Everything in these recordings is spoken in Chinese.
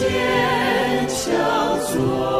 坚强做。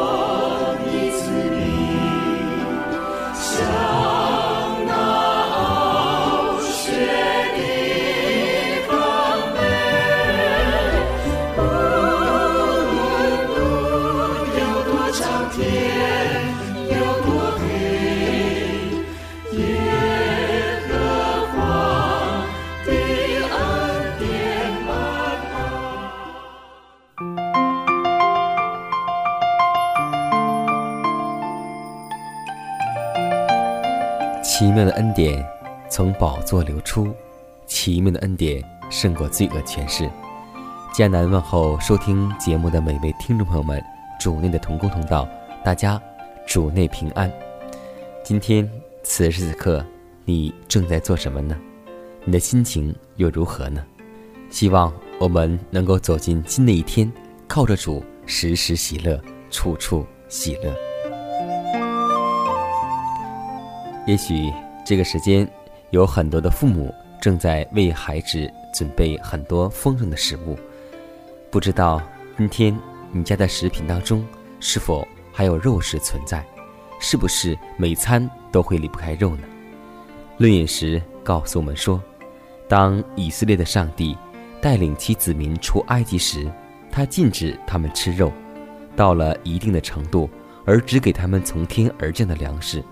宝座流出，奇妙的恩典胜过罪恶权势。艰难问候收听节目的每位听众朋友们，主内的同工同道，大家主内平安。今天此时此刻，你正在做什么呢？你的心情又如何呢？希望我们能够走进新的一天，靠着主时时喜乐，处处喜乐。也许这个时间，有很多的父母正在为孩子准备很多丰盛的食物。不知道今天你家的食品当中是否还有肉食存在？是不是每餐都会离不开肉呢？论饮食告诉我们说，当以色列的上帝带领其子民出埃及时，他禁止他们吃肉，到了一定的程度，而只给他们从天而降的粮食。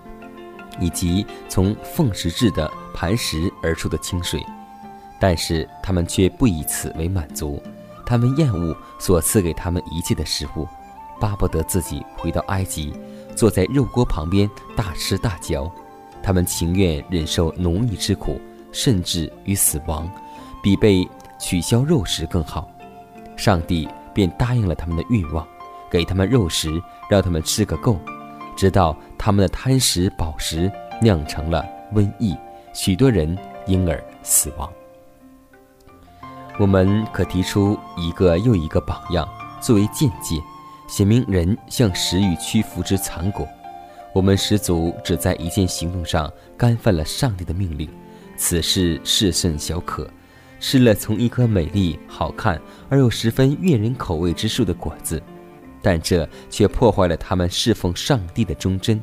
以及从凤石制的磐石而出的清水，但是他们却不以此为满足，他们厌恶所赐给他们一切的食物，巴不得自己回到埃及，坐在肉锅旁边大吃大嚼。他们情愿忍受奴役之苦，甚至于死亡，比被取消肉食更好。上帝便答应了他们的欲望，给他们肉食，让他们吃个够。直到他们的贪食饱食酿成了瘟疫，许多人因而死亡。我们可提出一个又一个榜样作为见解，写明人向食欲屈服之残果。我们始祖只在一件行动上干犯了上帝的命令，此事是甚小可，吃了从一颗美丽、好看而又十分悦人口味之树的果子。但这却破坏了他们侍奉上帝的忠贞，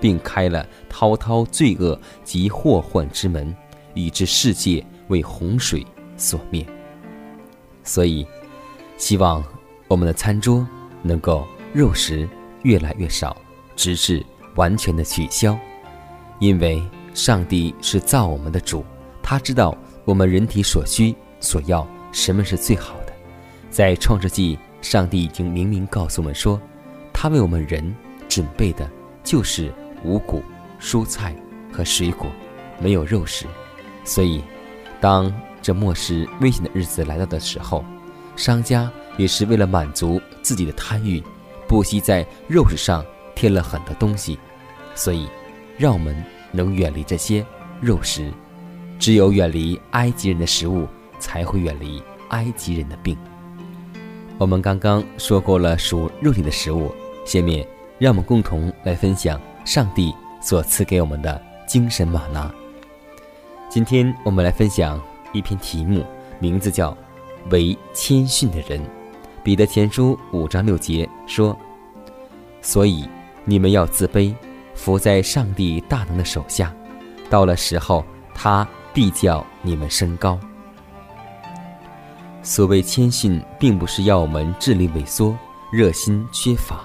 并开了滔滔罪恶及祸患之门，以致世界为洪水所灭。所以，希望我们的餐桌能够肉食越来越少，直至完全的取消。因为上帝是造我们的主，他知道我们人体所需所要什么是最好的，在创世纪。上帝已经明明告诉我们说，他为我们人准备的就是五谷、蔬菜和水果，没有肉食。所以，当这末世危险的日子来到的时候，商家也是为了满足自己的贪欲，不惜在肉食上添了很多东西。所以，让我们能远离这些肉食。只有远离埃及人的食物，才会远离埃及人的病。我们刚刚说过了属肉体的食物，下面让我们共同来分享上帝所赐给我们的精神玛纳。今天我们来分享一篇题目，名字叫“为谦逊的人”。彼得前书五章六节说：“所以你们要自卑，伏在上帝大能的手下，到了时候，他必叫你们升高。”所谓谦逊，并不是要我们智力萎缩、热心缺乏，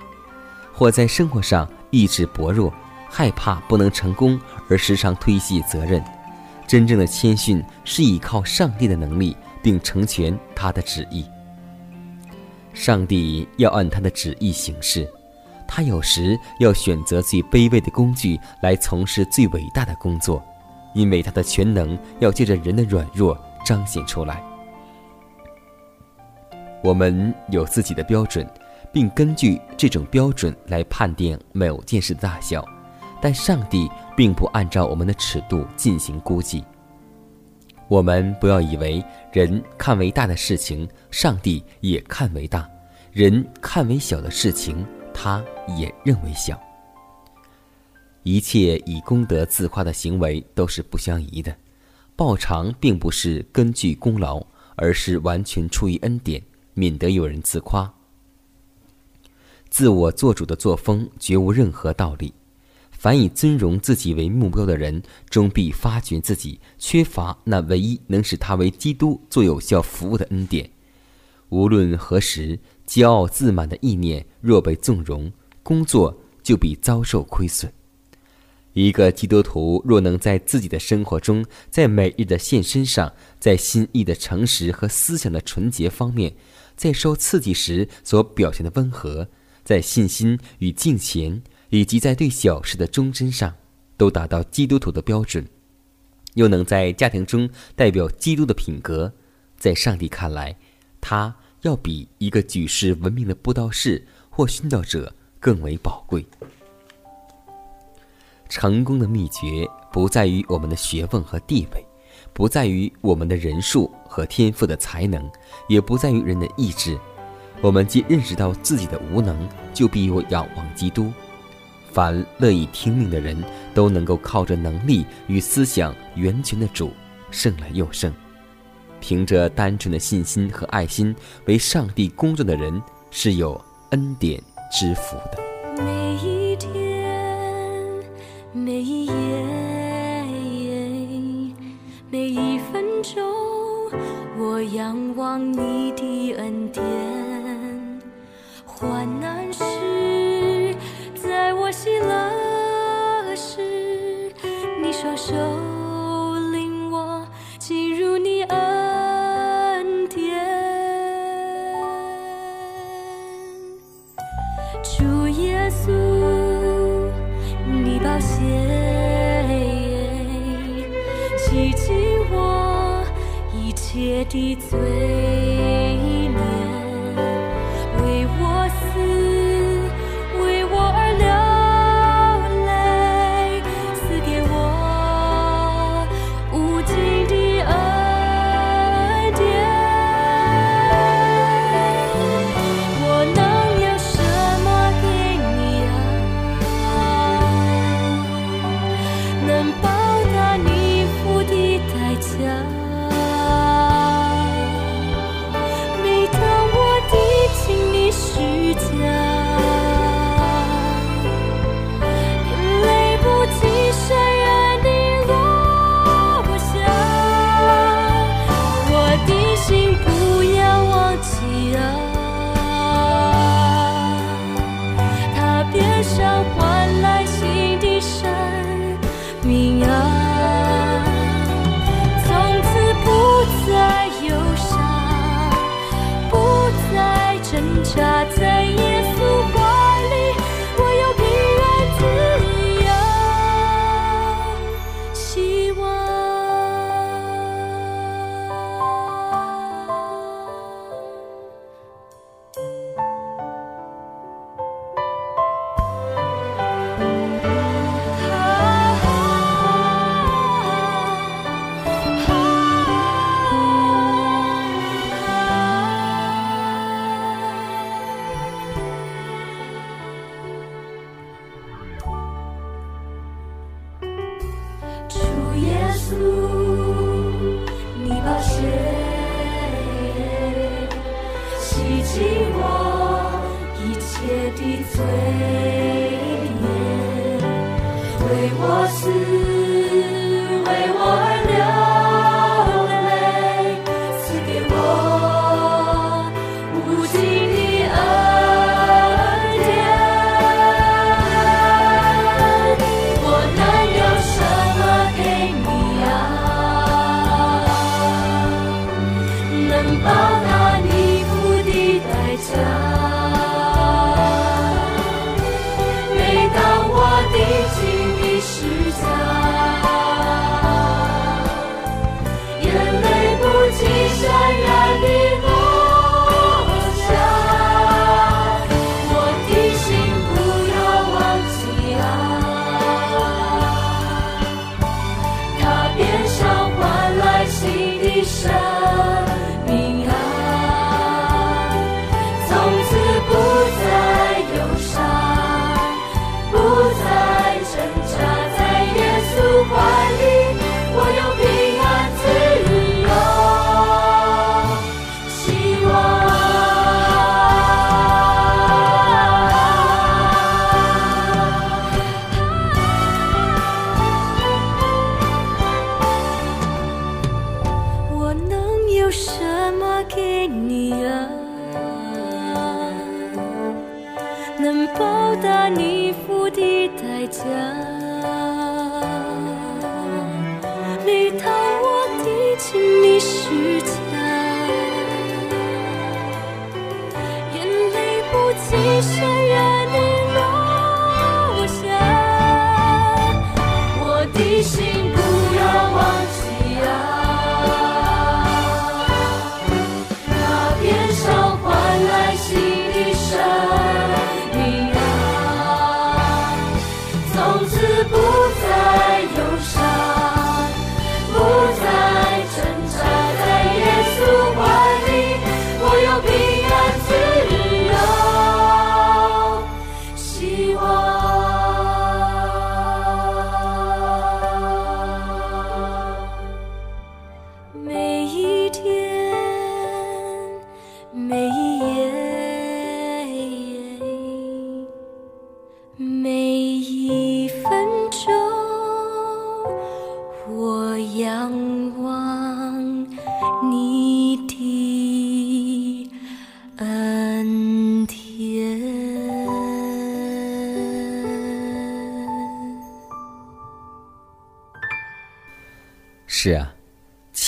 或在生活上意志薄弱、害怕不能成功而时常推卸责任。真正的谦逊是依靠上帝的能力，并成全他的旨意。上帝要按他的旨意行事，他有时要选择最卑微的工具来从事最伟大的工作，因为他的全能要借着人的软弱彰显出来。我们有自己的标准，并根据这种标准来判定某件事的大小，但上帝并不按照我们的尺度进行估计。我们不要以为人看为大的事情，上帝也看为大；人看为小的事情，他也认为小。一切以功德自夸的行为都是不相宜的，报偿并不是根据功劳，而是完全出于恩典，免得有人自夸。自我做主的作风绝无任何道理。凡以尊荣自己为目标的人，终必发觉自己缺乏那唯一能使他为基督做有效服务的恩典。无论何时，骄傲自满的意念若被纵容，工作就必遭受亏损。一个基督徒若能在自己的生活中，在每日的献身上，在心意的诚实和思想的纯洁方面，在受刺激时所表现的温和，在信心与敬虔。以及在对小事的忠贞上，都达到基督徒的标准，又能在家庭中代表基督的品格，在上帝看来，他要比一个举世闻名的布道士或殉道者更为宝贵。成功的秘诀不在于我们的学问和地位，不在于我们的人数和天赋的才能，也不在于人的意志。我们既认识到自己的无能，就必有仰望基督。凡乐意听命的人，都能够靠着能力与思想源泉的主胜来又胜。凭着单纯的信心和爱心为上帝工作的人，是有恩典之福的。每一天，每一分钟，我仰望你的恩典，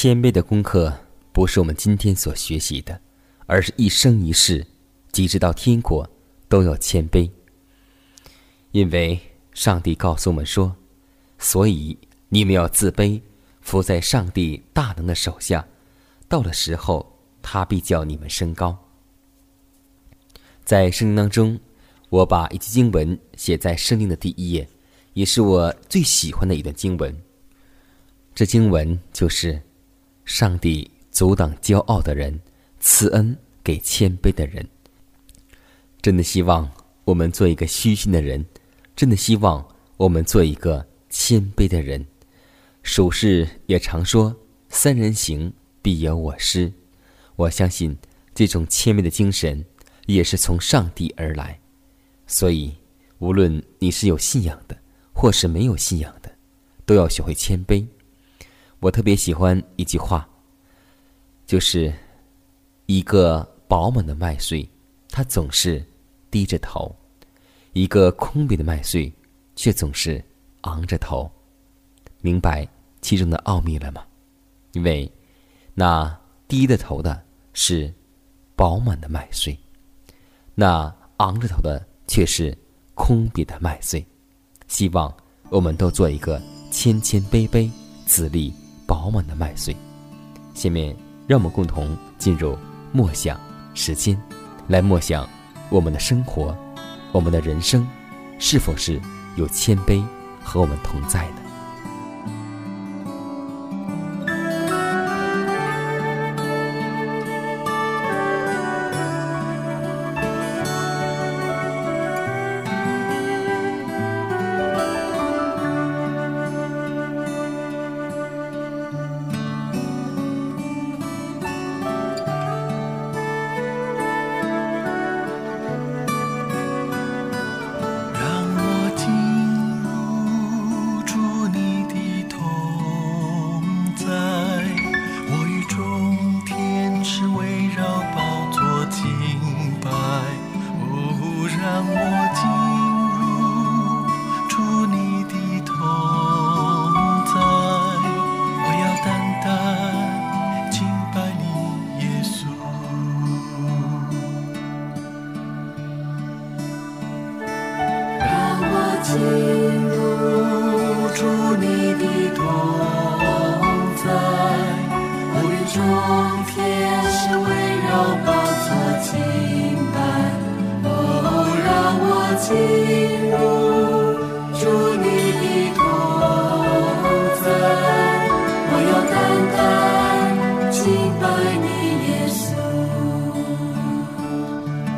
谦卑的功课不是我们今天所学习的，而是一生一世，即直到天国，都要谦卑。因为上帝告诉我们说：“所以你们要自卑，伏在上帝大能的手下，到了时候，他必叫你们升高。”在圣经当中，我把一句经文写在圣经的第一页，也是我最喜欢的一段经文。这经文就是：“上帝阻挡骄傲的人，赐恩给谦卑的人。”真的希望我们做一个虚心的人，真的希望我们做一个谦卑的人。属世也常说：“三人行，必有我师。”我相信这种谦卑的精神也是从上帝而来。所以，无论你是有信仰的，或是没有信仰的，都要学会谦卑。我特别喜欢一句话，就是一个饱满的麦穗，它总是低着头；一个空瘪的麦穗，却总是昂着头。明白其中的奥秘了吗？因为那低着头的是饱满的麦穗，那昂着头的却是空瘪的麦穗。希望我们都做一个谦谦卑卑、自立。饱满的麦穗。下面，让我们共同进入默想时间，来默想我们的生活，我们的人生，是否是有谦卑和我们同在的。中天使围绕宝座敬拜，哦，让我进入主你的同在，我要单单敬拜你耶稣，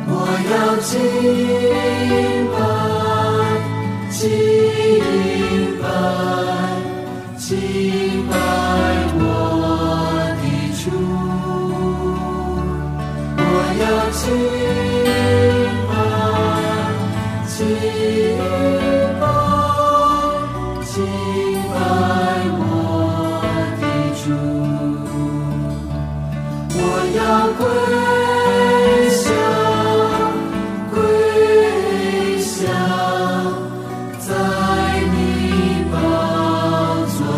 我要敬。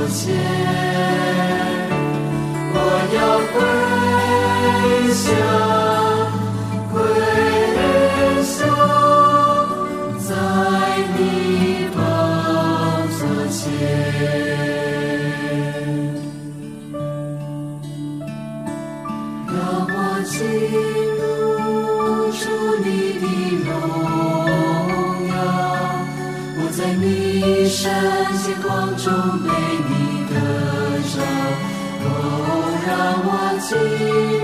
不见。você.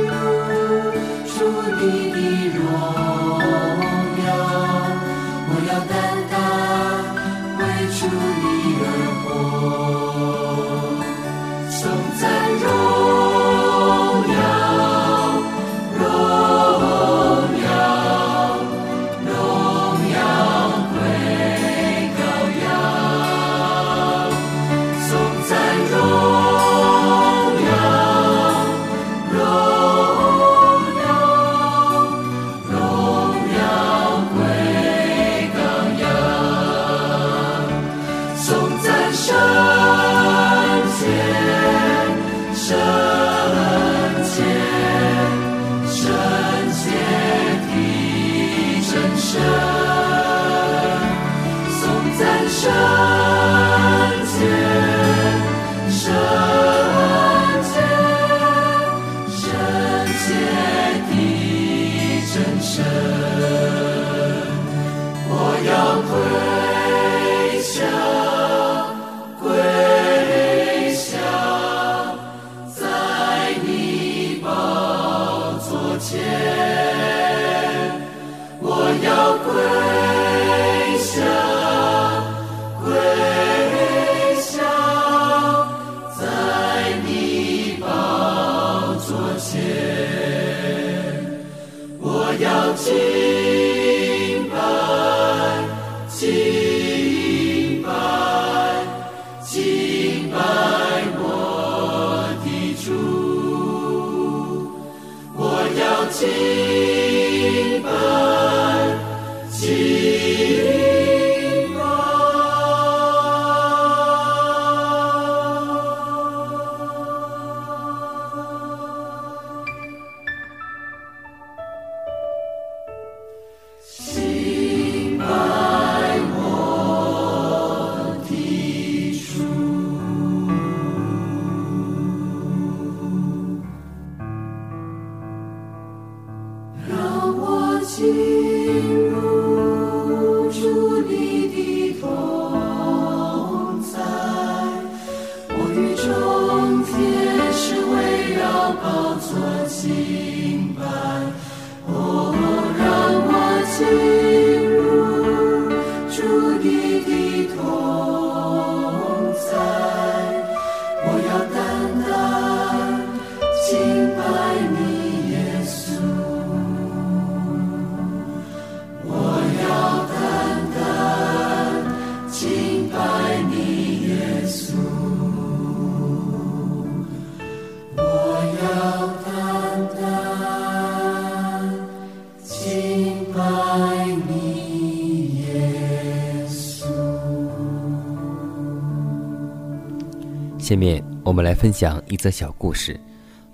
下面我们来分享一则小故事，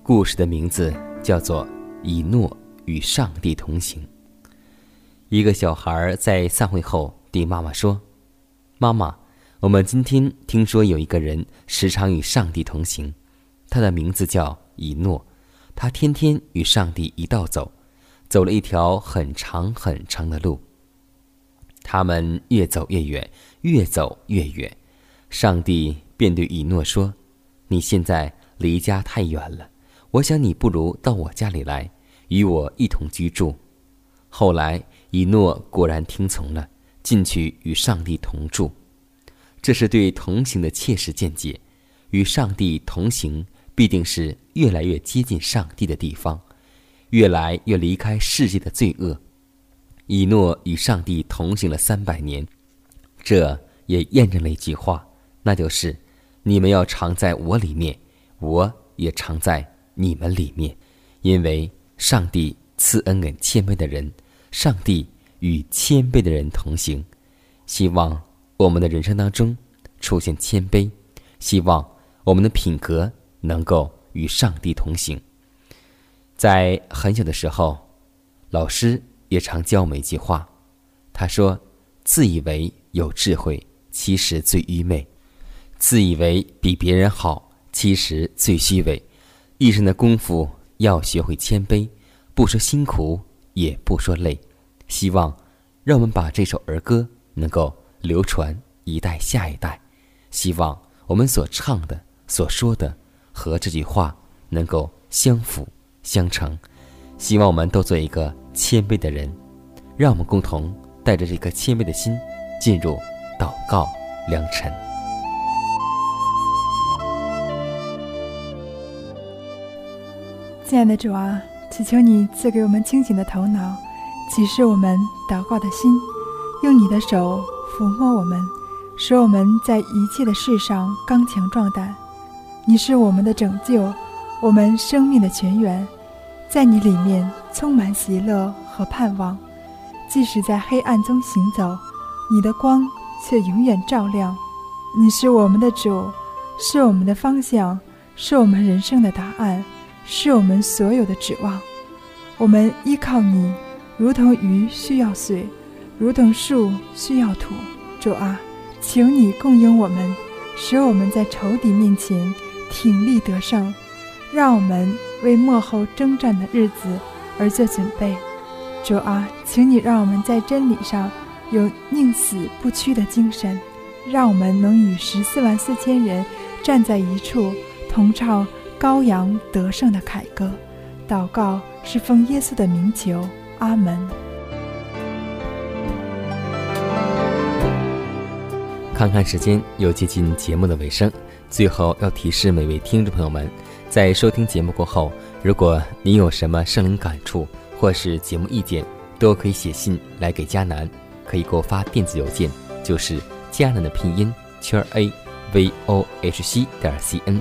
故事的名字叫做《以诺与上帝同行》。一个小孩在散会后对妈妈说：“妈妈，我们今天听说有一个人时常与上帝同行，他的名字叫以诺，他天天与上帝一道走，走了一条很长很长的路。他们越走越远，越走越远，上帝。”便对以诺说：“你现在离家太远了，我想你不如到我家里来，与我一同居住。”后来，以诺果然听从了，进去与上帝同住。这是对同行的切实见解。与上帝同行，必定是越来越接近上帝的地方，越来越离开世界的罪恶。以诺与上帝同行了三百年，这也验证了一句话，那就是：你们要常在我里面，我也常在你们里面。因为上帝赐恩给谦卑的人，上帝与谦卑的人同行。希望我们的人生当中出现谦卑，希望。我们的品格能够与上帝同行。在很小的时候，老师也常教我们一句话，他说：“自以为有智慧，其实最愚昧；自以为比别人好，其实最虚伪。一生的功夫要学会谦卑，不说辛苦，也不说累。希望让我们把这首儿歌能够流传一代下一代。希望我们所唱的。”所说的和这句话能够相辅相成，希望我们都做一个谦卑的人，让我们共同带着这颗谦卑的心进入祷告良辰。亲爱的主啊，祈求你赐给我们清醒的头脑，启示我们祷告的心，用你的手抚摸我们，使我们在一切的事上刚强壮胆。你是我们的拯救，我们生命的泉源，在你里面充满喜乐和盼望。即使在黑暗中行走，你的光却永远照亮。你是我们的主，是我们的方向，是我们人生的答案，是我们所有的指望。我们依靠你，如同鱼需要水，如同树需要土。主啊，请你供应我们，使我们在仇敌面前。挺立得胜，让我们为幕后征战的日子而做准备。主啊，请你让我们在真理上有宁死不屈的精神，让我们能与十四万四千人站在一处，同唱羔羊得胜的凯歌。祷告是奉耶稣的名求，阿门。看看时间，又接近节目的尾声。最后要提示每位听众朋友们，在收听节目过后，如果您有什么圣灵感触或是节目意见，都可以写信来给佳楠，可以给我发电子邮件，就是佳楠的拼音圈 a v o h c 点 c n。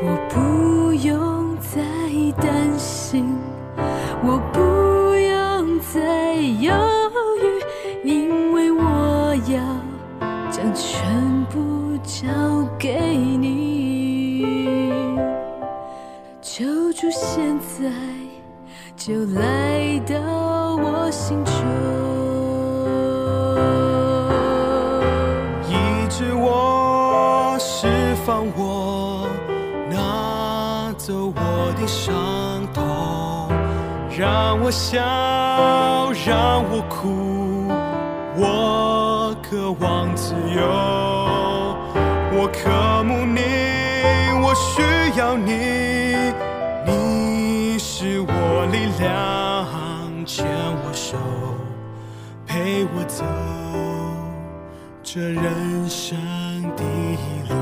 我不我笑，让我哭，我渴望自由，我渴慕你，我需要你，你是我力量，牵我手，陪我走这人生的路。